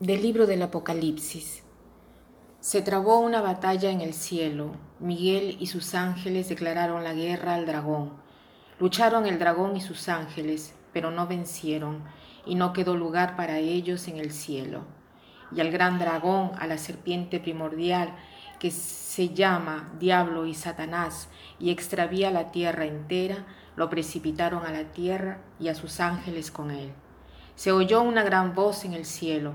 Del libro del Apocalipsis. Se trabó una batalla en el cielo. Miguel y sus ángeles declararon la guerra al dragón. Lucharon el dragón y sus ángeles, pero no vencieron, y no quedó lugar para ellos en el cielo. Y al gran dragón, a la serpiente primordial, que se llama Diablo y Satanás, y extravía la tierra entera, lo precipitaron a la tierra y a sus ángeles con él. Se oyó una gran voz en el cielo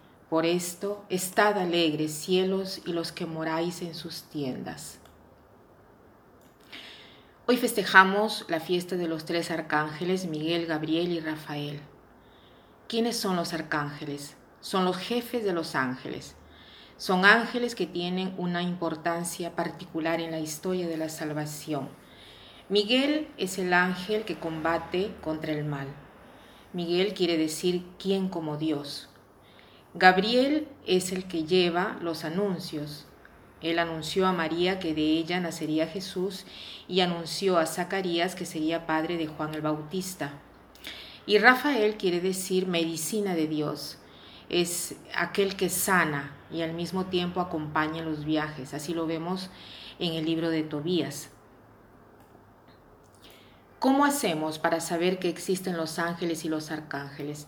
por esto, estad alegres cielos y los que moráis en sus tiendas. Hoy festejamos la fiesta de los tres arcángeles, Miguel, Gabriel y Rafael. ¿Quiénes son los arcángeles? Son los jefes de los ángeles. Son ángeles que tienen una importancia particular en la historia de la salvación. Miguel es el ángel que combate contra el mal. Miguel quiere decir quién como Dios. Gabriel es el que lleva los anuncios. Él anunció a María que de ella nacería Jesús y anunció a Zacarías que sería padre de Juan el Bautista. Y Rafael quiere decir medicina de Dios. Es aquel que sana y al mismo tiempo acompaña los viajes. Así lo vemos en el libro de Tobías. ¿Cómo hacemos para saber que existen los ángeles y los arcángeles?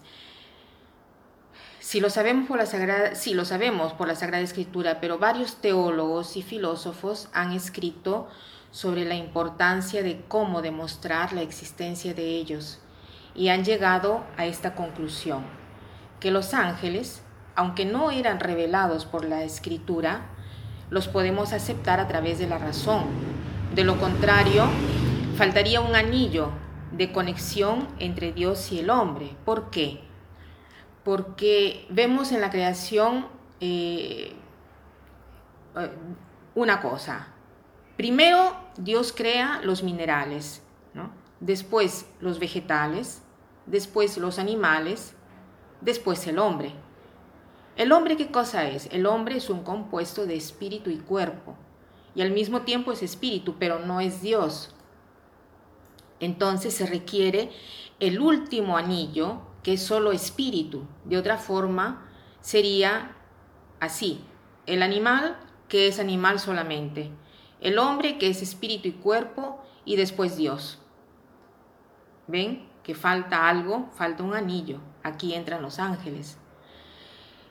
Si lo sabemos por la Sagrada, sí, lo sabemos por la Sagrada Escritura, pero varios teólogos y filósofos han escrito sobre la importancia de cómo demostrar la existencia de ellos y han llegado a esta conclusión, que los ángeles, aunque no eran revelados por la Escritura, los podemos aceptar a través de la razón. De lo contrario, faltaría un anillo de conexión entre Dios y el hombre. ¿Por qué? Porque vemos en la creación eh, eh, una cosa. Primero Dios crea los minerales, después los vegetales, después los animales, después el hombre. ¿El hombre qué cosa es? El hombre es un compuesto de espíritu y cuerpo, y al mismo tiempo es espíritu, pero no es Dios. Entonces se requiere el último anillo que es solo espíritu. De otra forma, sería así. El animal, que es animal solamente. El hombre, que es espíritu y cuerpo, y después Dios. ¿Ven? Que falta algo, falta un anillo. Aquí entran los ángeles.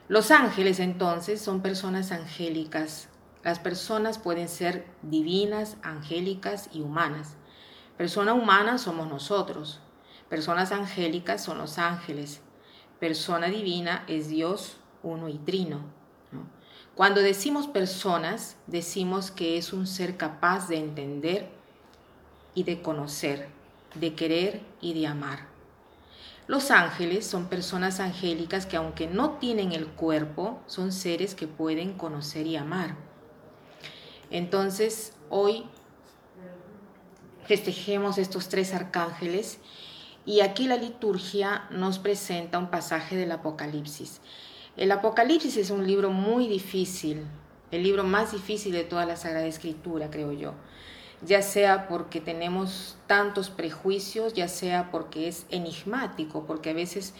Los ángeles entonces son personas angélicas. Las personas pueden ser divinas, angélicas y humanas. Persona humana somos nosotros. Personas angélicas son los ángeles. Persona divina es Dios uno y trino. Cuando decimos personas, decimos que es un ser capaz de entender y de conocer, de querer y de amar. Los ángeles son personas angélicas que aunque no tienen el cuerpo, son seres que pueden conocer y amar. Entonces, hoy festejemos estos tres arcángeles y aquí la liturgia nos presenta un pasaje del Apocalipsis. El Apocalipsis es un libro muy difícil, el libro más difícil de toda la Sagrada Escritura, creo yo. Ya sea porque tenemos tantos prejuicios, ya sea porque es enigmático, porque a veces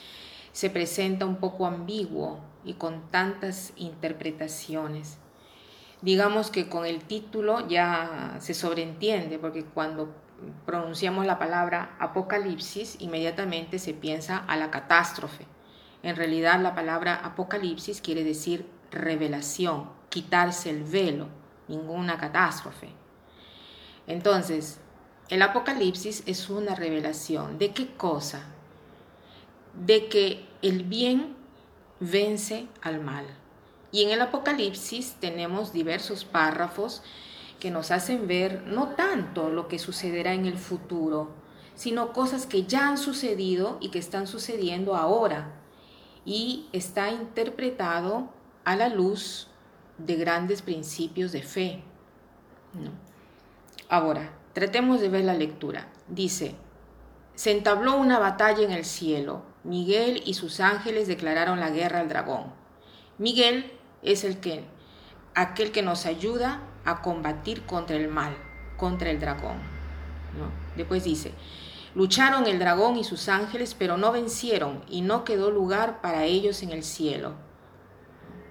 se presenta un poco ambiguo y con tantas interpretaciones. Digamos que con el título ya se sobreentiende, porque cuando pronunciamos la palabra apocalipsis, inmediatamente se piensa a la catástrofe. En realidad la palabra apocalipsis quiere decir revelación, quitarse el velo, ninguna catástrofe. Entonces, el apocalipsis es una revelación. ¿De qué cosa? De que el bien vence al mal. Y en el apocalipsis tenemos diversos párrafos que nos hacen ver no tanto lo que sucederá en el futuro, sino cosas que ya han sucedido y que están sucediendo ahora. Y está interpretado a la luz de grandes principios de fe. Ahora, tratemos de ver la lectura. Dice, se entabló una batalla en el cielo. Miguel y sus ángeles declararon la guerra al dragón. Miguel es el que, aquel que nos ayuda a combatir contra el mal, contra el dragón. Después dice, lucharon el dragón y sus ángeles, pero no vencieron y no quedó lugar para ellos en el cielo.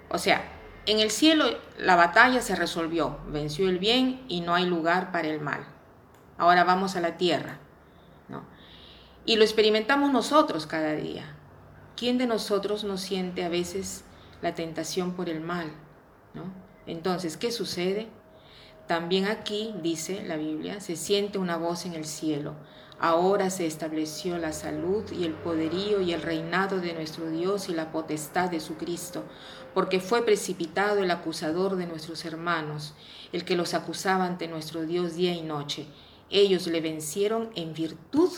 O sea, en el cielo la batalla se resolvió, venció el bien y no hay lugar para el mal. Ahora vamos a la tierra. Y lo experimentamos nosotros cada día. ¿Quién de nosotros no siente a veces la tentación por el mal? ¿no? Entonces, ¿qué sucede? También aquí, dice la Biblia, se siente una voz en el cielo. Ahora se estableció la salud y el poderío y el reinado de nuestro Dios y la potestad de su Cristo, porque fue precipitado el acusador de nuestros hermanos, el que los acusaba ante nuestro Dios día y noche. Ellos le vencieron en virtud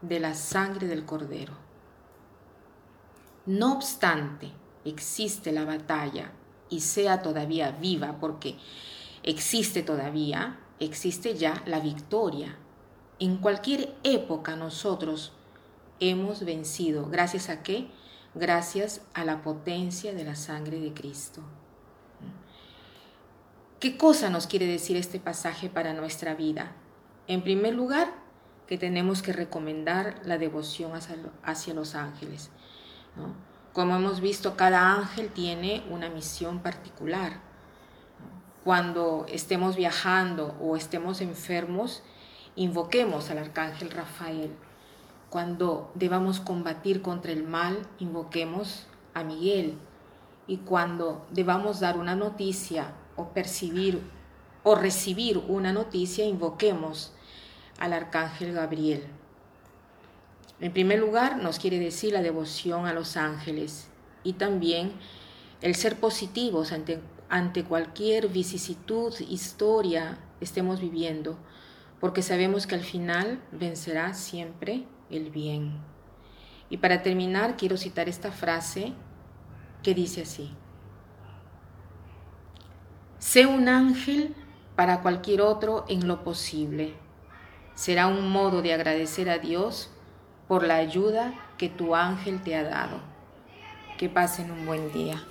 de la sangre del cordero. No obstante, existe la batalla y sea todavía viva, porque existe todavía, existe ya la victoria. En cualquier época nosotros hemos vencido. ¿Gracias a qué? Gracias a la potencia de la sangre de Cristo. ¿Qué cosa nos quiere decir este pasaje para nuestra vida? En primer lugar, que tenemos que recomendar la devoción hacia, los ángeles. Como hemos visto, cada ángel tiene una misión particular. Cuando estemos viajando o estemos enfermos, invoquemos al arcángel Rafael. Cuando debamos combatir contra el mal, invoquemos a Miguel. Y cuando debamos dar una noticia o percibir o recibir una noticia, invoquemos al arcángel Gabriel. En primer lugar, nos quiere decir la devoción a los ángeles y también el ser positivos ante, ante cualquier vicisitud, historia estemos viviendo, porque sabemos que al final vencerá siempre el bien. Y para terminar, quiero citar esta frase que dice así. Sé un ángel para cualquier otro en lo posible será un modo de agradecer a Dios por la ayuda que tu ángel te ha dado. Que pasen un buen día.